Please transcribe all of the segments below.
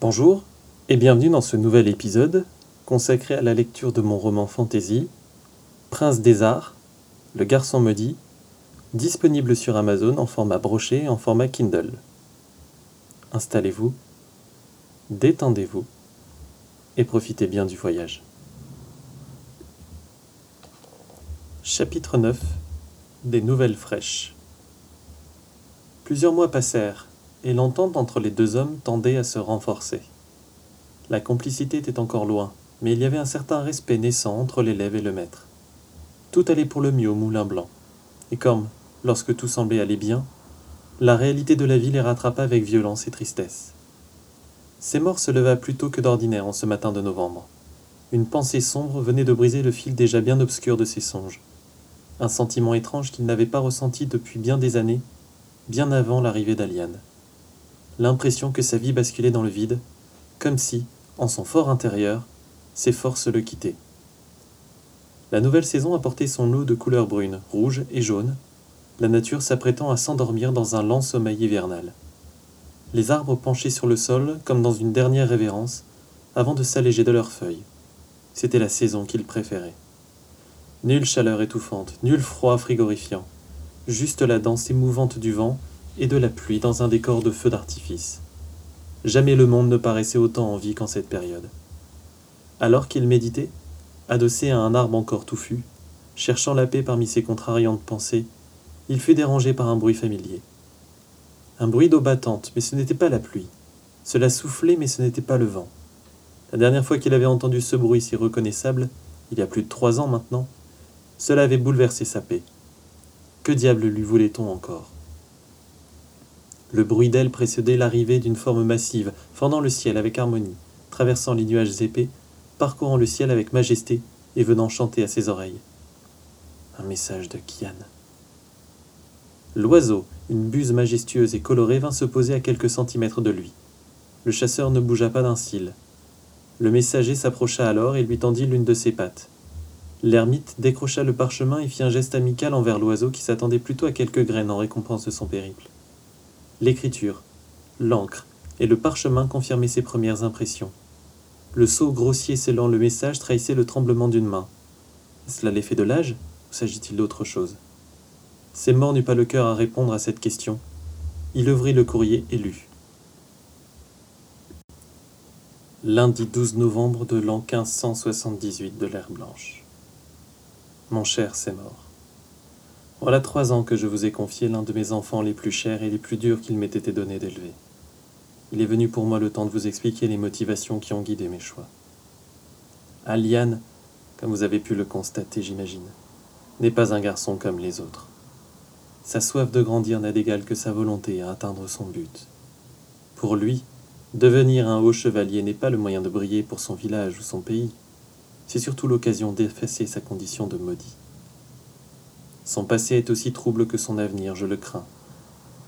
Bonjour et bienvenue dans ce nouvel épisode consacré à la lecture de mon roman fantasy Prince des Arts, Le Garçon Maudit, disponible sur Amazon en format broché et en format Kindle. Installez-vous, détendez-vous et profitez bien du voyage. Chapitre 9 Des nouvelles fraîches Plusieurs mois passèrent et l'entente entre les deux hommes tendait à se renforcer. La complicité était encore loin, mais il y avait un certain respect naissant entre l'élève et le maître. Tout allait pour le mieux au Moulin Blanc, et comme, lorsque tout semblait aller bien, la réalité de la vie les rattrapa avec violence et tristesse. mort se leva plus tôt que d'ordinaire en ce matin de novembre. Une pensée sombre venait de briser le fil déjà bien obscur de ses songes. Un sentiment étrange qu'il n'avait pas ressenti depuis bien des années, bien avant l'arrivée d'Aliane l'impression que sa vie basculait dans le vide, comme si, en son fort intérieur, ses forces le quittaient. La nouvelle saison apportait son lot de couleurs brunes, rouges et jaunes, la nature s'apprêtant à s'endormir dans un lent sommeil hivernal. Les arbres penchaient sur le sol comme dans une dernière révérence, avant de s'alléger de leurs feuilles. C'était la saison qu'il préférait. Nulle chaleur étouffante, nul froid frigorifiant, juste la danse émouvante du vent et de la pluie dans un décor de feux d'artifice. Jamais le monde ne paraissait autant en vie qu'en cette période. Alors qu'il méditait, adossé à un arbre encore touffu, cherchant la paix parmi ses contrariantes pensées, il fut dérangé par un bruit familier. Un bruit d'eau battante, mais ce n'était pas la pluie. Cela soufflait, mais ce n'était pas le vent. La dernière fois qu'il avait entendu ce bruit si reconnaissable, il y a plus de trois ans maintenant, cela avait bouleversé sa paix. Que diable lui voulait-on encore? Le bruit d'ailes précédait l'arrivée d'une forme massive, fendant le ciel avec harmonie, traversant les nuages épais, parcourant le ciel avec majesté et venant chanter à ses oreilles. Un message de Kian. L'oiseau, une buse majestueuse et colorée, vint se poser à quelques centimètres de lui. Le chasseur ne bougea pas d'un cil. Le messager s'approcha alors et lui tendit l'une de ses pattes. L'ermite décrocha le parchemin et fit un geste amical envers l'oiseau qui s'attendait plutôt à quelques graines en récompense de son périple. L'écriture, l'encre et le parchemin confirmaient ses premières impressions. Le sceau grossier scellant le message trahissait le tremblement d'une main. Est-ce l'effet de l'âge ou s'agit-il d'autre chose? Mort n'eut pas le cœur à répondre à cette question. Il ouvrit le courrier et lut. Lundi 12 novembre de l'an 1578 de l'ère blanche. Mon cher mort. Voilà trois ans que je vous ai confié l'un de mes enfants les plus chers et les plus durs qu'il m'ait été donné d'élever. Il est venu pour moi le temps de vous expliquer les motivations qui ont guidé mes choix. Aliane, comme vous avez pu le constater, j'imagine, n'est pas un garçon comme les autres. Sa soif de grandir n'a d'égal que sa volonté à atteindre son but. Pour lui, devenir un haut chevalier n'est pas le moyen de briller pour son village ou son pays, c'est surtout l'occasion d'effacer sa condition de maudit. Son passé est aussi trouble que son avenir, je le crains.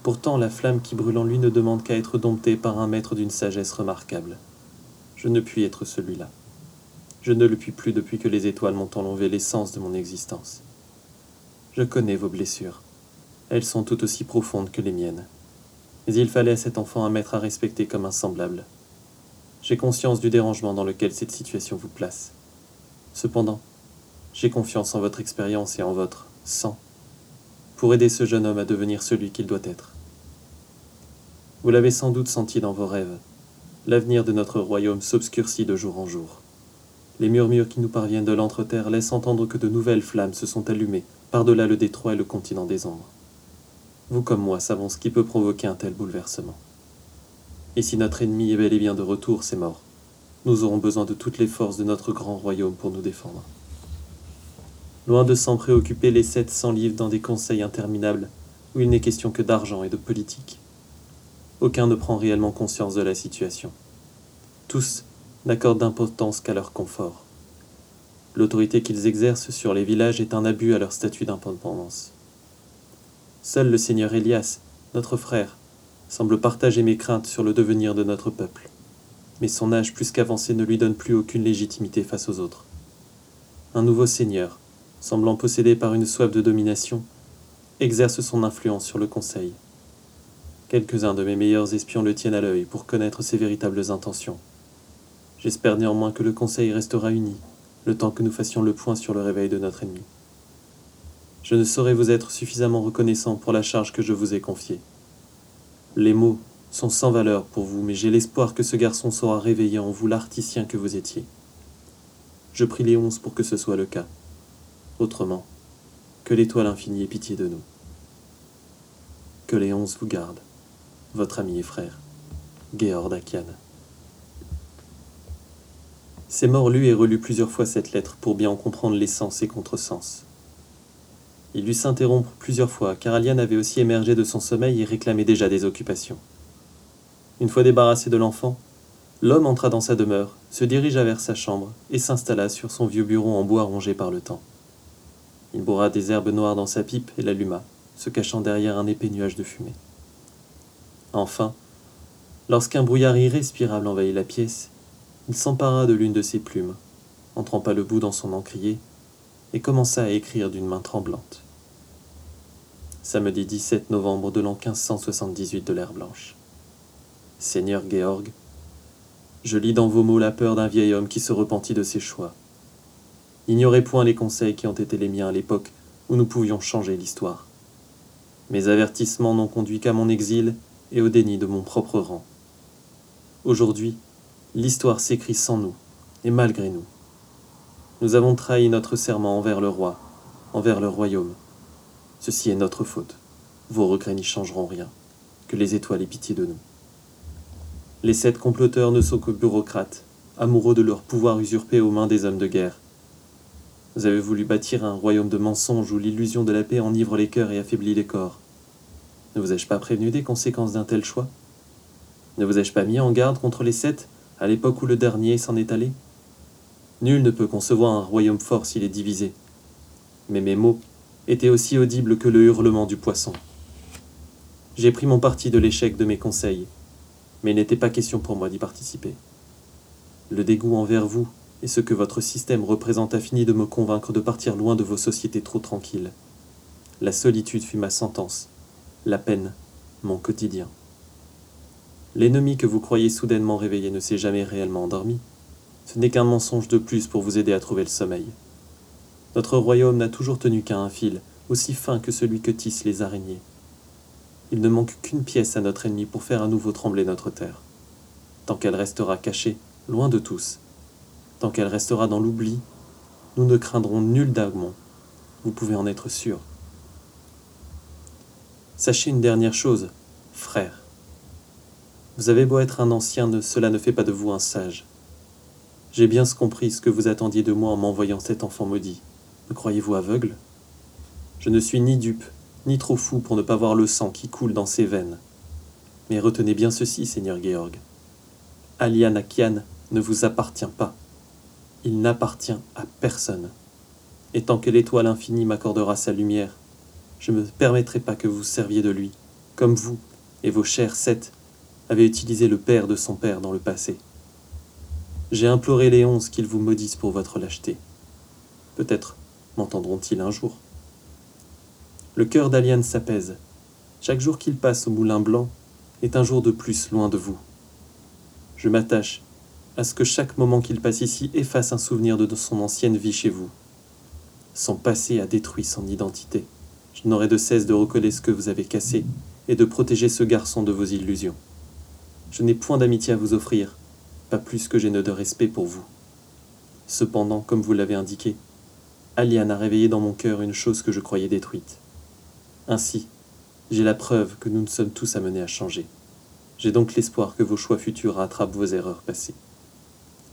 Pourtant, la flamme qui brûle en lui ne demande qu'à être domptée par un maître d'une sagesse remarquable. Je ne puis être celui-là. Je ne le puis plus depuis que les étoiles m'ont enlevé l'essence de mon existence. Je connais vos blessures. Elles sont tout aussi profondes que les miennes. Mais il fallait à cet enfant un maître à respecter comme un semblable. J'ai conscience du dérangement dans lequel cette situation vous place. Cependant, j'ai confiance en votre expérience et en votre sang pour aider ce jeune homme à devenir celui qu'il doit être. Vous l'avez sans doute senti dans vos rêves. L'avenir de notre royaume s'obscurcit de jour en jour. Les murmures qui nous parviennent de l'entreterre laissent entendre que de nouvelles flammes se sont allumées par-delà le détroit et le continent des ombres. Vous comme moi savons ce qui peut provoquer un tel bouleversement. Et si notre ennemi est bel et bien de retour, c'est mort. Nous aurons besoin de toutes les forces de notre grand royaume pour nous défendre loin de s'en préoccuper les sept cents livres dans des conseils interminables où il n'est question que d'argent et de politique. Aucun ne prend réellement conscience de la situation. Tous n'accordent d'importance qu'à leur confort. L'autorité qu'ils exercent sur les villages est un abus à leur statut d'indépendance. Seul le seigneur Elias, notre frère, semble partager mes craintes sur le devenir de notre peuple, mais son âge plus qu'avancé ne lui donne plus aucune légitimité face aux autres. Un nouveau seigneur, semblant possédé par une soif de domination, exerce son influence sur le Conseil. Quelques-uns de mes meilleurs espions le tiennent à l'œil pour connaître ses véritables intentions. J'espère néanmoins que le Conseil restera uni, le temps que nous fassions le point sur le réveil de notre ennemi. Je ne saurais vous être suffisamment reconnaissant pour la charge que je vous ai confiée. Les mots sont sans valeur pour vous, mais j'ai l'espoir que ce garçon saura réveiller en vous l'articien que vous étiez. Je prie les onze pour que ce soit le cas. Autrement, que l'étoile infinie ait pitié de nous. Que les onze vous gardent votre ami et frère, Georg Dakian. C'est mort lu et relu plusieurs fois cette lettre pour bien en comprendre l'essence et contresens. Il dut s'interrompre plusieurs fois, car Aliane avait aussi émergé de son sommeil et réclamait déjà des occupations. Une fois débarrassé de l'enfant, l'homme entra dans sa demeure, se dirigea vers sa chambre et s'installa sur son vieux bureau en bois rongé par le temps. Il bourra des herbes noires dans sa pipe et l'alluma, se cachant derrière un épais nuage de fumée. Enfin, lorsqu'un brouillard irrespirable envahit la pièce, il s'empara de l'une de ses plumes, en trempa le bout dans son encrier, et commença à écrire d'une main tremblante. Samedi 17 novembre de l'an 1578 de l'ère blanche. Seigneur Georg, je lis dans vos mots la peur d'un vieil homme qui se repentit de ses choix. Ignorez point les conseils qui ont été les miens à l'époque où nous pouvions changer l'histoire. Mes avertissements n'ont conduit qu'à mon exil et au déni de mon propre rang. Aujourd'hui, l'histoire s'écrit sans nous, et malgré nous. Nous avons trahi notre serment envers le roi, envers le royaume. Ceci est notre faute. Vos regrets n'y changeront rien. Que les étoiles aient pitié de nous. Les sept comploteurs ne sont que bureaucrates, amoureux de leur pouvoir usurpé aux mains des hommes de guerre. Vous avez voulu bâtir un royaume de mensonges où l'illusion de la paix enivre les cœurs et affaiblit les corps. Ne vous ai-je pas prévenu des conséquences d'un tel choix? Ne vous ai-je pas mis en garde contre les sept, à l'époque où le dernier s'en est allé? Nul ne peut concevoir un royaume fort s'il est divisé. Mais mes mots étaient aussi audibles que le hurlement du poisson. J'ai pris mon parti de l'échec de mes conseils, mais il n'était pas question pour moi d'y participer. Le dégoût envers vous et ce que votre système représente a fini de me convaincre de partir loin de vos sociétés trop tranquilles. La solitude fut ma sentence, la peine, mon quotidien. L'ennemi que vous croyez soudainement réveillé ne s'est jamais réellement endormi. Ce n'est qu'un mensonge de plus pour vous aider à trouver le sommeil. Notre royaume n'a toujours tenu qu'à un fil, aussi fin que celui que tissent les araignées. Il ne manque qu'une pièce à notre ennemi pour faire à nouveau trembler notre terre. Tant qu'elle restera cachée, loin de tous, tant qu'elle restera dans l'oubli, nous ne craindrons nul d'agmon. Vous pouvez en être sûr. Sachez une dernière chose, frère. Vous avez beau être un ancien, cela ne fait pas de vous un sage. J'ai bien compris ce que vous attendiez de moi en m'envoyant cet enfant maudit. Me croyez-vous aveugle? Je ne suis ni dupe, ni trop fou pour ne pas voir le sang qui coule dans ses veines. Mais retenez bien ceci, Seigneur Georg. Alian Akian ne vous appartient pas. Il n'appartient à personne. Et tant que l'étoile infinie m'accordera sa lumière, je ne me permettrai pas que vous serviez de lui, comme vous et vos chers sept avez utilisé le père de son père dans le passé. J'ai imploré les onze qu'ils vous maudissent pour votre lâcheté. Peut-être m'entendront-ils un jour. Le cœur d'Aliane s'apaise. Chaque jour qu'il passe au moulin blanc est un jour de plus loin de vous. Je m'attache à ce que chaque moment qu'il passe ici efface un souvenir de son ancienne vie chez vous. Son passé a détruit son identité. Je n'aurai de cesse de recoller ce que vous avez cassé et de protéger ce garçon de vos illusions. Je n'ai point d'amitié à vous offrir, pas plus que j'ai de respect pour vous. Cependant, comme vous l'avez indiqué, Aliane a réveillé dans mon cœur une chose que je croyais détruite. Ainsi, j'ai la preuve que nous ne sommes tous amenés à changer. J'ai donc l'espoir que vos choix futurs rattrapent vos erreurs passées.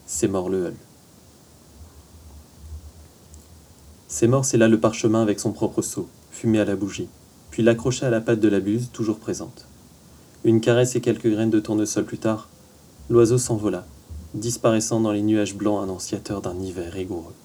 C'est mort le Hull. C'est mort, là le parchemin avec son propre sceau fumé à la bougie, puis l'accrocha à la patte de la buse, toujours présente. Une caresse et quelques graines de tournesol plus tard, l'oiseau s'envola, disparaissant dans les nuages blancs annonciateurs d'un hiver rigoureux.